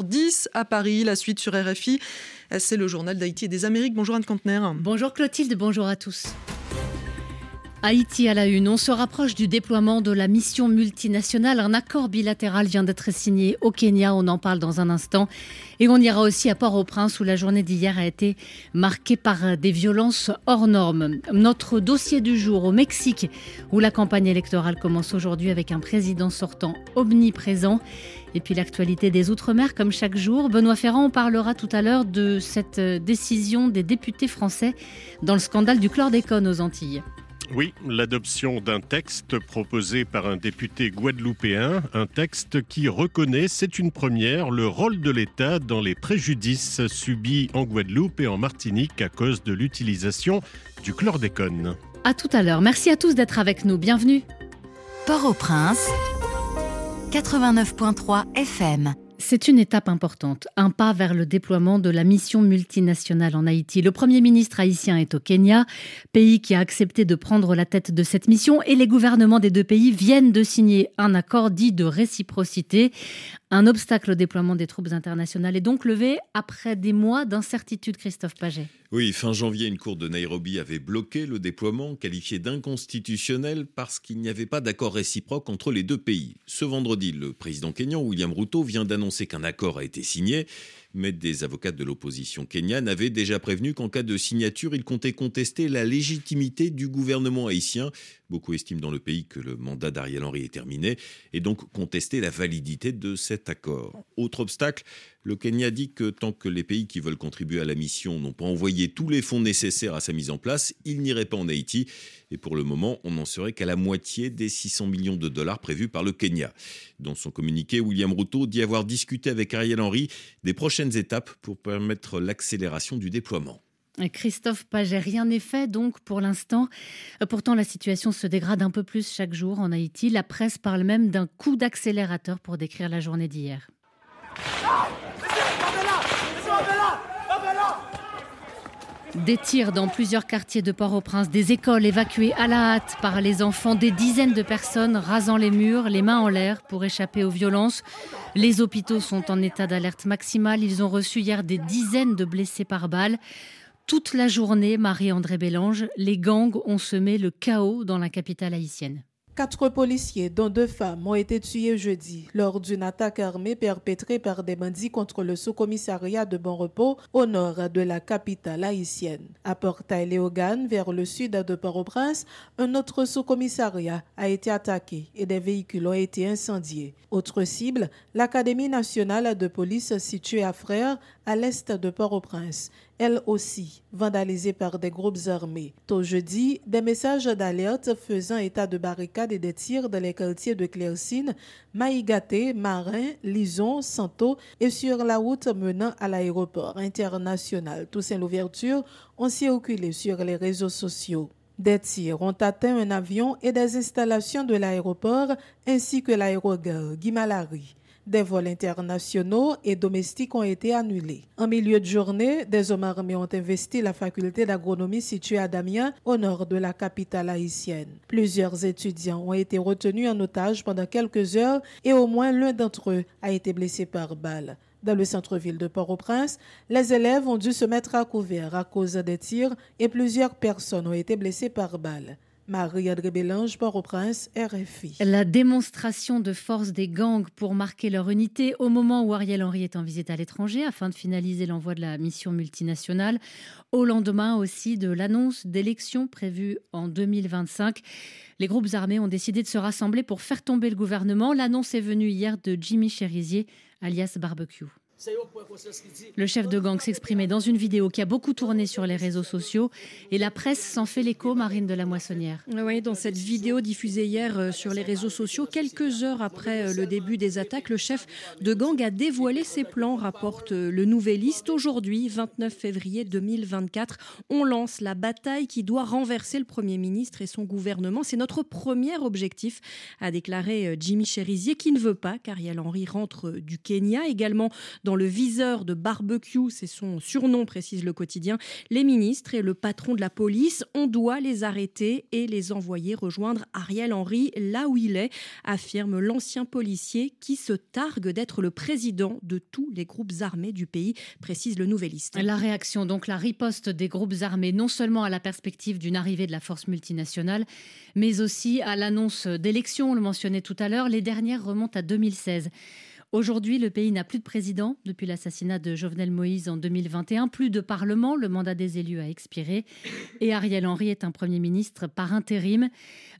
10 à Paris, la suite sur RFI. C'est le journal d'Haïti et des Amériques. Bonjour Anne Contener. Bonjour Clotilde, bonjour à tous. Haïti à la une, on se rapproche du déploiement de la mission multinationale. Un accord bilatéral vient d'être signé au Kenya, on en parle dans un instant. Et on ira aussi à Port-au-Prince où la journée d'hier a été marquée par des violences hors normes. Notre dossier du jour au Mexique où la campagne électorale commence aujourd'hui avec un président sortant omniprésent. Et puis l'actualité des Outre-mer, comme chaque jour. Benoît Ferrand, on parlera tout à l'heure de cette décision des députés français dans le scandale du chlordécone aux Antilles. Oui, l'adoption d'un texte proposé par un député guadeloupéen, un texte qui reconnaît, c'est une première, le rôle de l'État dans les préjudices subis en Guadeloupe et en Martinique à cause de l'utilisation du chlordécone. À tout à l'heure. Merci à tous d'être avec nous. Bienvenue. Port-au-Prince. 89.3 FM. C'est une étape importante, un pas vers le déploiement de la mission multinationale en Haïti. Le Premier ministre haïtien est au Kenya, pays qui a accepté de prendre la tête de cette mission, et les gouvernements des deux pays viennent de signer un accord dit de réciprocité. Un obstacle au déploiement des troupes internationales est donc levé après des mois d'incertitude, Christophe Paget. Oui, fin janvier, une cour de Nairobi avait bloqué le déploiement, qualifié d'inconstitutionnel parce qu'il n'y avait pas d'accord réciproque entre les deux pays. Ce vendredi, le président kényan William Ruto vient d'annoncer qu'un accord a été signé mais des avocats de l'opposition kenyane avaient déjà prévenu qu'en cas de signature, ils comptaient contester la légitimité du gouvernement haïtien. Beaucoup estiment dans le pays que le mandat d'Ariel Henry est terminé et donc contester la validité de cet accord. Autre obstacle, le Kenya dit que tant que les pays qui veulent contribuer à la mission n'ont pas envoyé tous les fonds nécessaires à sa mise en place, ils n'iraient pas en Haïti. Et pour le moment, on n'en serait qu'à la moitié des 600 millions de dollars prévus par le Kenya. Dans son communiqué, William Ruto dit avoir discuté avec Ariel Henry des prochaines étapes pour permettre l'accélération du déploiement. Christophe Paget, rien n'est fait donc pour l'instant. Pourtant, la situation se dégrade un peu plus chaque jour en Haïti. La presse parle même d'un coup d'accélérateur pour décrire la journée d'hier. Des tirs dans plusieurs quartiers de Port-au-Prince, des écoles évacuées à la hâte par les enfants, des dizaines de personnes rasant les murs, les mains en l'air pour échapper aux violences. Les hôpitaux sont en état d'alerte maximale. Ils ont reçu hier des dizaines de blessés par balles. Toute la journée, Marie-André Bélange, les gangs ont semé le chaos dans la capitale haïtienne. Quatre policiers, dont deux femmes, ont été tués jeudi lors d'une attaque armée perpétrée par des bandits contre le sous-commissariat de Bon Repos au nord de la capitale haïtienne. À Portail-Léogane, vers le sud de Port-au-Prince, un autre sous-commissariat a été attaqué et des véhicules ont été incendiés. Autre cible, l'Académie nationale de police située à Frères, à l'est de Port-au-Prince, elle aussi vandalisée par des groupes armés. Tôt jeudi, des messages d'alerte faisant état de barricades et des tirs dans les quartiers de Claircine, Maïgaté, Marin, Lison, Santo et sur la route menant à l'aéroport international Toussaint-Louverture ont circulé sur les réseaux sociaux. Des tirs ont atteint un avion et des installations de l'aéroport ainsi que l'aérogare Guimalari. Des vols internationaux et domestiques ont été annulés. En milieu de journée, des hommes armés ont investi la faculté d'agronomie située à Damien, au nord de la capitale haïtienne. Plusieurs étudiants ont été retenus en otage pendant quelques heures et au moins l'un d'entre eux a été blessé par balle. Dans le centre-ville de Port-au-Prince, les élèves ont dû se mettre à couvert à cause des tirs et plusieurs personnes ont été blessées par balle. Marie-André Bélange, Port-au-Prince, RFI. La démonstration de force des gangs pour marquer leur unité au moment où Ariel Henry est en visite à l'étranger afin de finaliser l'envoi de la mission multinationale, au lendemain aussi de l'annonce d'élections prévues en 2025. Les groupes armés ont décidé de se rassembler pour faire tomber le gouvernement. L'annonce est venue hier de Jimmy Cherizier, alias Barbecue. Le chef de gang s'exprimait dans une vidéo qui a beaucoup tourné sur les réseaux sociaux et la presse s'en fait l'écho, Marine de la Moissonnière. Oui, dans cette vidéo diffusée hier euh, sur les réseaux sociaux, quelques heures après euh, le début des attaques, le chef de gang a dévoilé ses plans, rapporte euh, le Nouvelliste. Aujourd'hui, 29 février 2024, on lance la bataille qui doit renverser le Premier ministre et son gouvernement. C'est notre premier objectif, a déclaré Jimmy Cherizier, qui ne veut pas qu'Ariel Henry rentre du Kenya. Également, dans dans le viseur de barbecue, c'est son surnom, précise le quotidien, les ministres et le patron de la police. On doit les arrêter et les envoyer rejoindre Ariel Henry là où il est, affirme l'ancien policier qui se targue d'être le président de tous les groupes armés du pays, précise le Nouvelliste. La réaction, donc la riposte des groupes armés, non seulement à la perspective d'une arrivée de la force multinationale, mais aussi à l'annonce d'élections, on le mentionnait tout à l'heure. Les dernières remontent à 2016. Aujourd'hui, le pays n'a plus de président. Depuis l'assassinat de Jovenel Moïse en 2021, plus de parlement, le mandat des élus a expiré. Et Ariel Henry est un Premier ministre par intérim.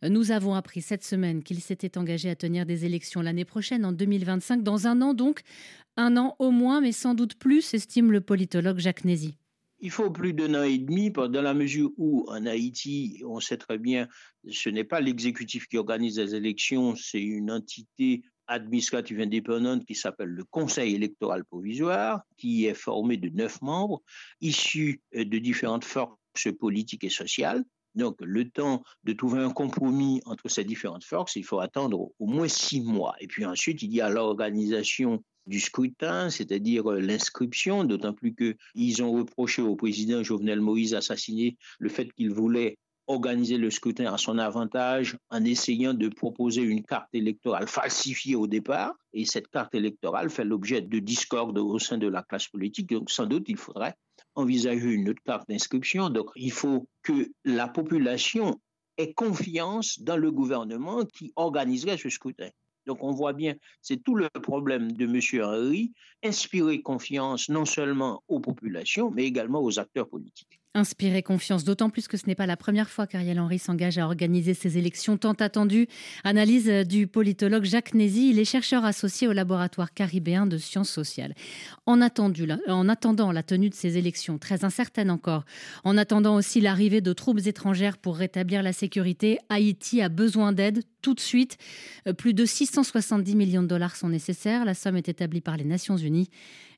Nous avons appris cette semaine qu'il s'était engagé à tenir des élections l'année prochaine, en 2025, dans un an donc, un an au moins, mais sans doute plus, estime le politologue Jacques Nézy. Il faut plus d'un an et demi, dans la mesure où en Haïti, on sait très bien, ce n'est pas l'exécutif qui organise les élections, c'est une entité administrative indépendante qui s'appelle le Conseil électoral provisoire, qui est formé de neuf membres issus euh, de différentes forces politiques et sociales. Donc, le temps de trouver un compromis entre ces différentes forces, il faut attendre au moins six mois. Et puis ensuite, il y a l'organisation du scrutin, c'est-à-dire euh, l'inscription, d'autant plus qu'ils ont reproché au président Jovenel Moïse assassiné le fait qu'il voulait organiser le scrutin à son avantage en essayant de proposer une carte électorale falsifiée au départ. Et cette carte électorale fait l'objet de discorde au sein de la classe politique. Donc sans doute, il faudrait envisager une autre carte d'inscription. Donc il faut que la population ait confiance dans le gouvernement qui organiserait ce scrutin. Donc on voit bien, c'est tout le problème de M. Henry, inspirer confiance non seulement aux populations, mais également aux acteurs politiques. Inspirer confiance, d'autant plus que ce n'est pas la première fois qu'Ariel Henry s'engage à organiser ces élections tant attendues. Analyse du politologue Jacques Nézy, il est chercheur associé au laboratoire caribéen de sciences sociales. En, en attendant la tenue de ces élections, très incertaine encore, en attendant aussi l'arrivée de troupes étrangères pour rétablir la sécurité, Haïti a besoin d'aide tout de suite. Euh, plus de 670 millions de dollars sont nécessaires. La somme est établie par les Nations Unies.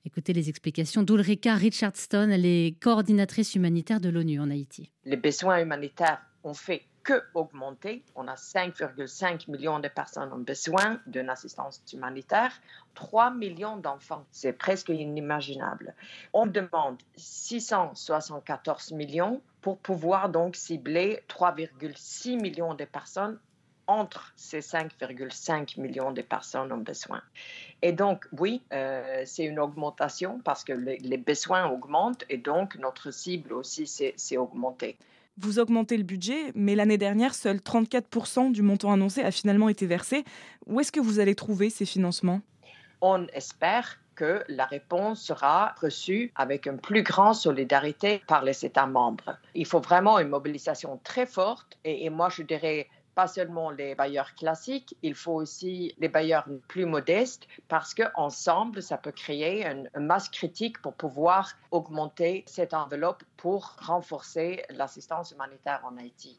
Écoutez les explications d'Ulrika Richardson, elle est coordinatrice humanitaire de l'ONU en Haïti. Les besoins humanitaires ont fait que augmenter. On a 5,5 millions de personnes ont besoin d'une assistance humanitaire, 3 millions d'enfants. C'est presque inimaginable. On demande 674 millions pour pouvoir donc cibler 3,6 millions de personnes entre ces 5,5 millions de personnes ont besoin. Et donc, oui, euh, c'est une augmentation parce que les, besoins augmentent et donc notre cible aussi s'est augmentée. Vous augmentez le budget, mais l'année dernière, seul 34% du montant annoncé a finalement été versé. Où est-ce que vous allez trouver ces financements? On espère que la réponse sera reçue avec une plus grande solidarité par les États membres. Il faut vraiment une mobilisation très forte et, et moi je dirais pas seulement les bailleurs classiques, il faut aussi les bailleurs plus modestes parce qu'ensemble, ça peut créer une, masse critique pour pouvoir augmenter cette enveloppe pour renforcer l'assistance humanitaire en Haïti.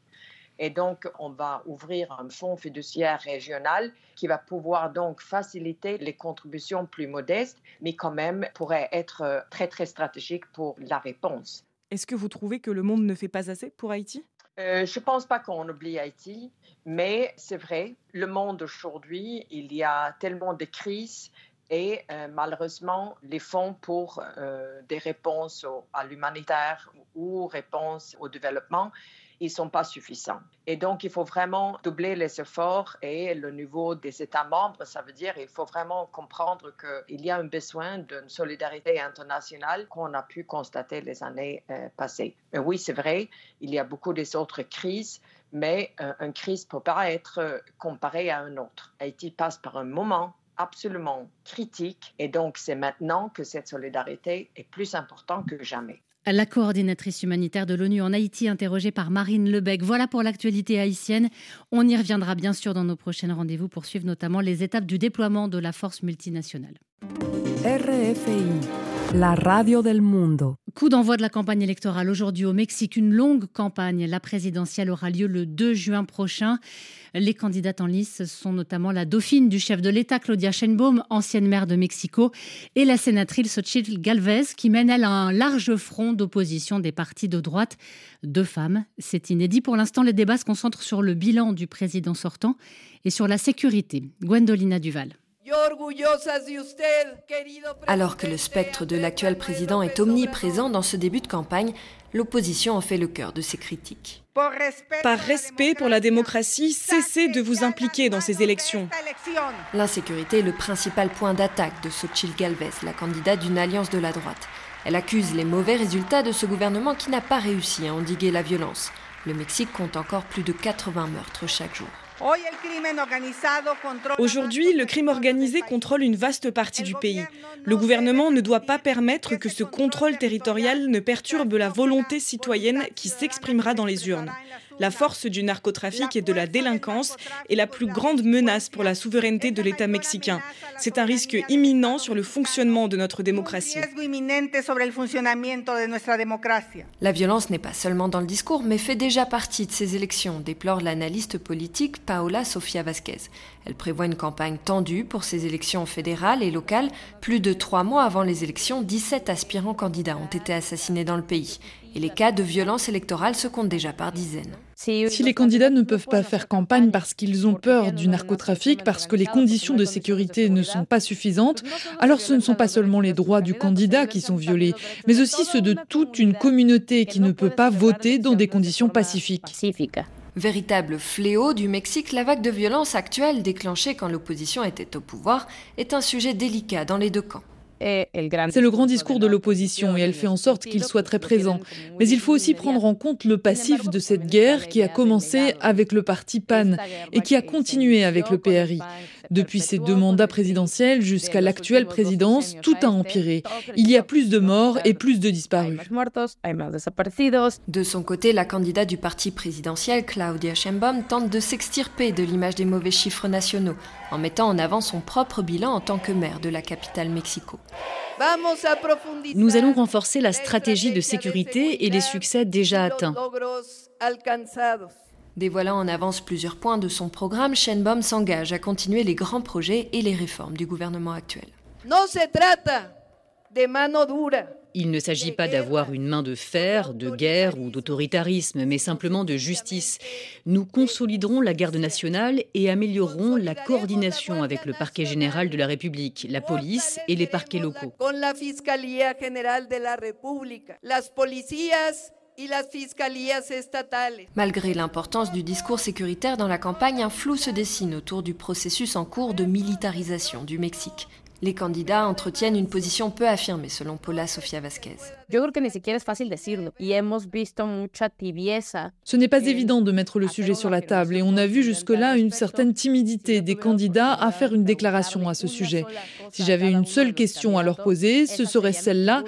Et donc, on va ouvrir un fonds fiduciaire régional qui va pouvoir donc faciliter les contributions plus modestes, mais quand même pourrait être très, très stratégique pour la réponse. Est-ce que vous trouvez que le monde ne fait pas assez pour Haïti? Euh, je ne pense pas qu'on oublie Haïti, mais c'est vrai, le monde aujourd'hui, il y a tellement de crises et euh, malheureusement, les fonds pour euh, des réponses à l'humanitaire ou réponses au développement, ils ne sont pas suffisants. Et donc, il faut vraiment doubler les efforts et le niveau des États membres, ça veut dire qu'il faut vraiment comprendre qu'il y a un besoin d'une solidarité internationale qu'on a pu constater les années euh, passées. Mais oui, c'est vrai, il y a beaucoup des autres crises, mais euh, une crise ne peut pas être comparée à une autre. Haïti passe par un moment absolument critique et donc c'est maintenant que cette solidarité est plus importante que jamais. La coordinatrice humanitaire de l'ONU en Haïti, interrogée par Marine Lebec. Voilà pour l'actualité haïtienne. On y reviendra bien sûr dans nos prochains rendez-vous pour suivre notamment les étapes du déploiement de la force multinationale. RFI, la radio del mundo. Coup d'envoi de la campagne électorale aujourd'hui au Mexique, une longue campagne. La présidentielle aura lieu le 2 juin prochain. Les candidates en lice sont notamment la dauphine du chef de l'État, Claudia Sheinbaum, ancienne maire de Mexico, et la sénatrice Xochitl Galvez, qui mène, elle, un large front d'opposition des partis de droite. Deux femmes, c'est inédit. Pour l'instant, les débats se concentrent sur le bilan du président sortant et sur la sécurité. Gwendolina Duval. Alors que le spectre de l'actuel président est omniprésent dans ce début de campagne, l'opposition en fait le cœur de ses critiques. Par respect pour la démocratie, cessez de vous impliquer dans ces élections. L'insécurité est le principal point d'attaque de Xochitl Galvez, la candidate d'une alliance de la droite. Elle accuse les mauvais résultats de ce gouvernement qui n'a pas réussi à endiguer la violence. Le Mexique compte encore plus de 80 meurtres chaque jour. Aujourd'hui, le crime organisé contrôle une vaste partie du pays. Le gouvernement ne doit pas permettre que ce contrôle territorial ne perturbe la volonté citoyenne qui s'exprimera dans les urnes. La force du narcotrafic et de la délinquance est la plus grande menace pour la souveraineté de l'État mexicain. C'est un risque imminent sur le fonctionnement de notre démocratie. La violence n'est pas seulement dans le discours, mais fait déjà partie de ces élections, déplore l'analyste politique Paola Sofia Vasquez. Elle prévoit une campagne tendue pour ces élections fédérales et locales. Plus de trois mois avant les élections, 17 aspirants candidats ont été assassinés dans le pays. Et les cas de violence électorale se comptent déjà par dizaines. Si les candidats ne peuvent pas faire campagne parce qu'ils ont peur du narcotrafic, parce que les conditions de sécurité ne sont pas suffisantes, alors ce ne sont pas seulement les droits du candidat qui sont violés, mais aussi ceux de toute une communauté qui ne peut pas voter dans des conditions pacifiques. Véritable fléau du Mexique, la vague de violence actuelle déclenchée quand l'opposition était au pouvoir est un sujet délicat dans les deux camps. C'est le grand discours de l'opposition et elle fait en sorte qu'il soit très présent. Mais il faut aussi prendre en compte le passif de cette guerre qui a commencé avec le parti PAN et qui a continué avec le PRI. Depuis ces deux mandats présidentiels jusqu'à l'actuelle présidence, tout a empiré. Il y a plus de morts et plus de disparus. De son côté, la candidate du parti présidentiel, Claudia Sheinbaum, tente de s'extirper de l'image des mauvais chiffres nationaux en mettant en avant son propre bilan en tant que maire de la capitale Mexico. Nous allons renforcer la stratégie de sécurité et les succès déjà atteints. Dévoilant en avance plusieurs points de son programme, Shenbaum s'engage à continuer les grands projets et les réformes du gouvernement actuel. Il ne s'agit pas d'avoir une main de fer, de guerre ou d'autoritarisme, mais simplement de justice. Nous consoliderons la garde nationale et améliorerons la coordination avec le parquet général de la République, la police et les parquets locaux. Malgré l'importance du discours sécuritaire dans la campagne, un flou se dessine autour du processus en cours de militarisation du Mexique. Les candidats entretiennent une position peu affirmée, selon Paula Sofia Vasquez. Ce n'est pas évident de mettre le sujet sur la table et on a vu jusque-là une certaine timidité des candidats à faire une déclaration à ce sujet. Si j'avais une seule question à leur poser, ce serait celle-là.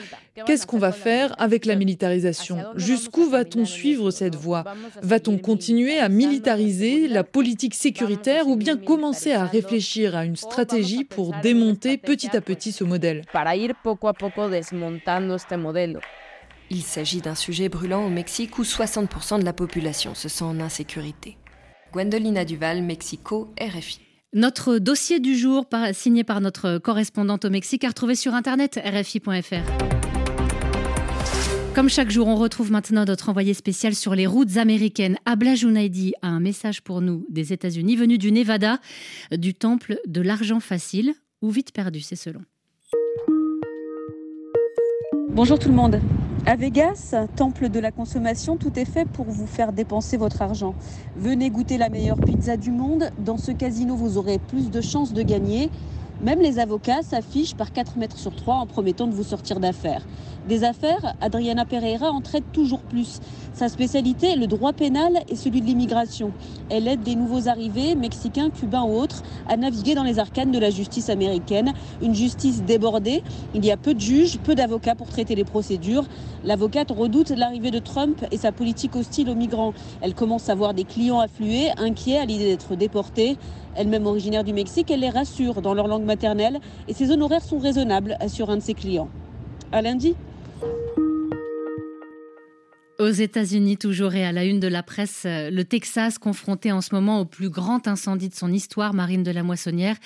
Qu'est-ce qu'on va faire avec la militarisation Jusqu'où va-t-on suivre cette voie? Va-t-on continuer à militariser la politique sécuritaire ou bien commencer à réfléchir à une stratégie pour démonter petit à petit ce modèle? Il s'agit d'un sujet brûlant au Mexique où 60% de la population se sent en insécurité. Gwendolina Duval, Mexico, RFI. Notre dossier du jour, signé par notre correspondante au Mexique, à retrouver sur internet rfi.fr. Comme chaque jour, on retrouve maintenant notre envoyé spécial sur les routes américaines. Abla Junaidi a un message pour nous des États-Unis, venu du Nevada, du temple de l'argent facile, ou vite perdu, c'est selon. Bonjour tout le monde. À Vegas, temple de la consommation, tout est fait pour vous faire dépenser votre argent. Venez goûter la meilleure pizza du monde. Dans ce casino, vous aurez plus de chances de gagner. Même les avocats s'affichent par 4 mètres sur 3 en promettant de vous sortir d'affaires. Des affaires, Adriana Pereira en traite toujours plus. Sa spécialité le droit pénal et celui de l'immigration. Elle aide des nouveaux arrivés, mexicains, cubains ou autres, à naviguer dans les arcanes de la justice américaine. Une justice débordée. Il y a peu de juges, peu d'avocats pour traiter les procédures. L'avocate redoute l'arrivée de Trump et sa politique hostile aux migrants. Elle commence à voir des clients affluer, inquiets à l'idée d'être déportés. Elle-même originaire du Mexique, elle les rassure dans leur langue maternelle et ses honoraires sont raisonnables, assure un de ses clients. À lundi. Aux États-Unis, toujours et à la une de la presse, euh, le Texas confronté en ce moment au plus grand incendie de son histoire, Marine de la Moissonnière.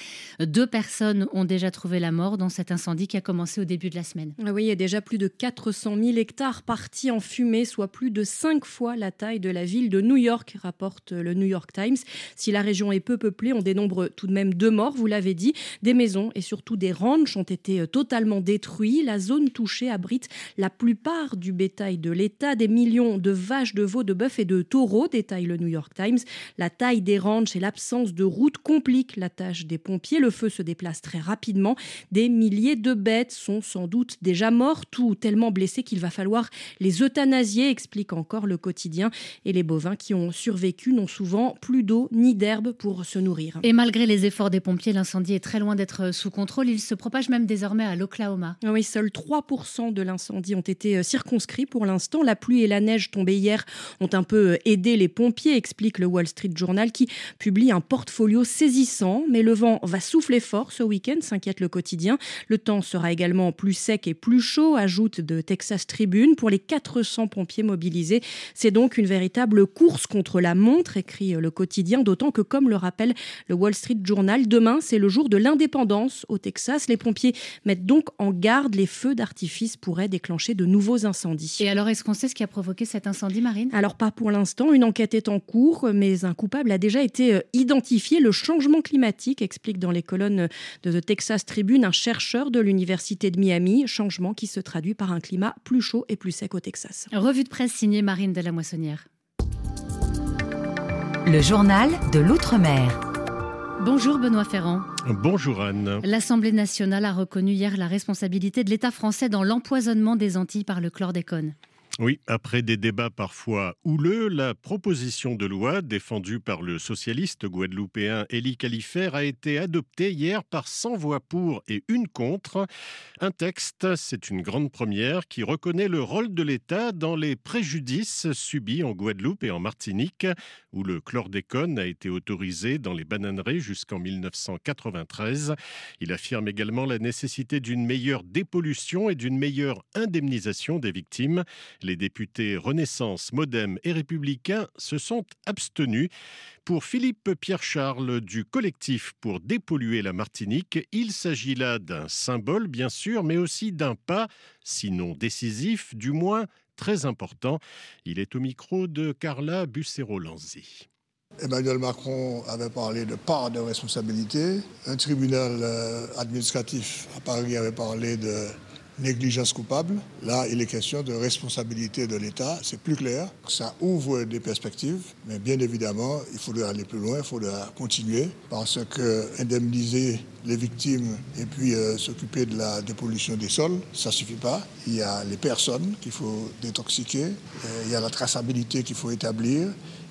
Deux personnes ont déjà trouvé la mort dans cet incendie qui a commencé au début de la semaine. Ah oui, il y a déjà plus de 400 000 hectares partis en fumée, soit plus de cinq fois la taille de la ville de New York, rapporte le New York Times. Si la région est peu peuplée, on dénombre tout de même deux morts, vous l'avez dit. Des maisons et surtout des ranchs ont été euh, totalement détruits. La zone touchée abrite la plupart du bétail de l'État, des millions de vaches, de veaux, de bœufs et de taureaux, détaille le New York Times. La taille des ranchs et l'absence de routes compliquent la tâche des pompiers. Le feu se déplace très rapidement. Des milliers de bêtes sont sans doute déjà mortes ou tellement blessées qu'il va falloir les euthanasier, explique encore le quotidien. Et les bovins qui ont survécu n'ont souvent plus d'eau ni d'herbe pour se nourrir. Et malgré les efforts des pompiers, l'incendie est très loin d'être sous contrôle. Il se propage même désormais à l'Oklahoma. Oui, seuls 3% de l'incendie ont été circonscrits pour l'instant. La pluie et la neige tombés hier ont un peu aidé les pompiers, explique le Wall Street Journal qui publie un portfolio saisissant. Mais le vent va souffler fort ce week-end, s'inquiète le quotidien. Le temps sera également plus sec et plus chaud, ajoute de Texas Tribune. Pour les 400 pompiers mobilisés, c'est donc une véritable course contre la montre, écrit le quotidien, d'autant que, comme le rappelle le Wall Street Journal, demain c'est le jour de l'indépendance au Texas. Les pompiers mettent donc en garde, les feux d'artifice pourraient déclencher de nouveaux incendies. Et alors, est-ce qu'on sait ce qui a provoqué cet incendie, Marine? Alors pas pour l'instant, une enquête est en cours, mais un coupable a déjà été euh, identifié. Le changement climatique explique dans les colonnes de The Texas Tribune un chercheur de l'Université de Miami, changement qui se traduit par un climat plus chaud et plus sec au Texas. Revue de presse signée Marine de la Moissonnière. Le journal de l'Outre-mer. Bonjour Benoît Ferrand. Bonjour Anne. L'Assemblée nationale a reconnu hier la responsabilité de l'État français dans l'empoisonnement des Antilles par le chlordécone. Oui, après des débats parfois houleux, la proposition de loi défendue par le socialiste guadeloupéen Élie Califère a été adoptée hier par 100 voix pour et une contre. Un texte, c'est une grande première, qui reconnaît le rôle de l'État dans les préjudices subis en Guadeloupe et en Martinique, où le chlordécone a été autorisé dans les bananeries jusqu'en 1993. Il affirme également la nécessité d'une meilleure dépollution et d'une meilleure indemnisation des victimes. Les députés Renaissance, Modem et Républicains se sont abstenus. Pour Philippe Pierre-Charles du collectif pour dépolluer la Martinique, il s'agit là d'un symbole, bien sûr, mais aussi d'un pas, sinon décisif, du moins très important. Il est au micro de Carla Bussero-Lanzi. Emmanuel Macron avait parlé de part de responsabilité. Un tribunal administratif à Paris avait parlé de négligence coupable. Là, il est question de responsabilité de l'État. C'est plus clair. Ça ouvre des perspectives. Mais bien évidemment, il faudra aller plus loin, il faudra continuer. Parce que indemniser les victimes et puis euh, s'occuper de la dépollution des sols, ça ne suffit pas. Il y a les personnes qu'il faut détoxiquer. Euh, il y a la traçabilité qu'il faut établir.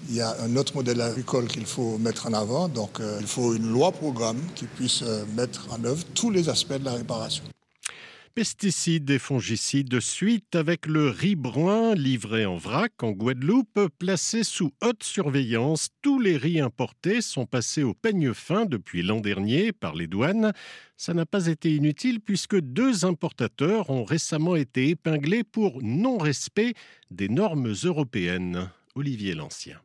Il y a un autre modèle agricole qu'il faut mettre en avant. Donc, euh, il faut une loi-programme qui puisse mettre en œuvre tous les aspects de la réparation. Pesticides et fongicides de suite avec le riz brun livré en vrac en Guadeloupe, placé sous haute surveillance. Tous les riz importés sont passés au peigne fin depuis l'an dernier par les douanes. Ça n'a pas été inutile puisque deux importateurs ont récemment été épinglés pour non-respect des normes européennes. Olivier Lancien.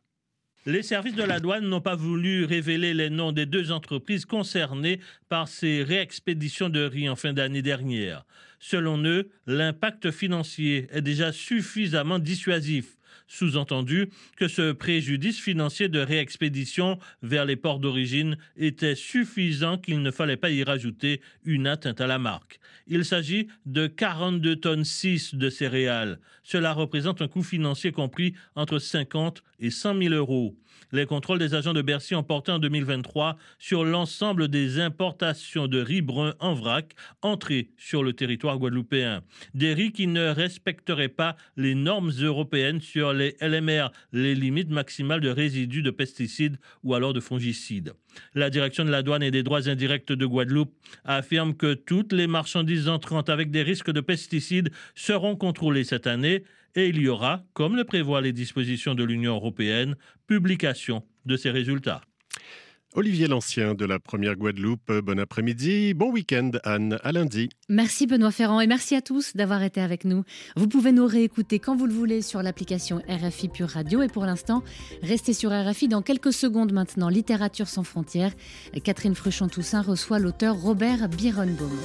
Les services de la douane n'ont pas voulu révéler les noms des deux entreprises concernées par ces réexpéditions de riz en fin d'année dernière. Selon eux, l'impact financier est déjà suffisamment dissuasif. Sous-entendu que ce préjudice financier de réexpédition vers les ports d'origine était suffisant qu'il ne fallait pas y rajouter une atteinte à la marque. Il s'agit de 42 tonnes 6 de céréales. Cela représente un coût financier compris entre 50 et 100 000 euros. Les contrôles des agents de Bercy ont porté en 2023 sur l'ensemble des importations de riz brun en vrac entrées sur le territoire guadeloupéen. Des riz qui ne respecteraient pas les normes européennes sur les LMR, les limites maximales de résidus de pesticides ou alors de fongicides. La direction de la douane et des droits indirects de Guadeloupe affirme que toutes les marchandises entrantes avec des risques de pesticides seront contrôlées cette année et il y aura, comme le prévoient les dispositions de l'Union européenne, publication de ces résultats. Olivier Lancien de la première Guadeloupe. Bon après-midi, bon week-end Anne, à lundi. Merci Benoît Ferrand et merci à tous d'avoir été avec nous. Vous pouvez nous réécouter quand vous le voulez sur l'application RFI Pure Radio et pour l'instant, restez sur RFI dans quelques secondes maintenant. Littérature sans frontières. Catherine Fruchon-Toussaint reçoit l'auteur Robert Bironbaum.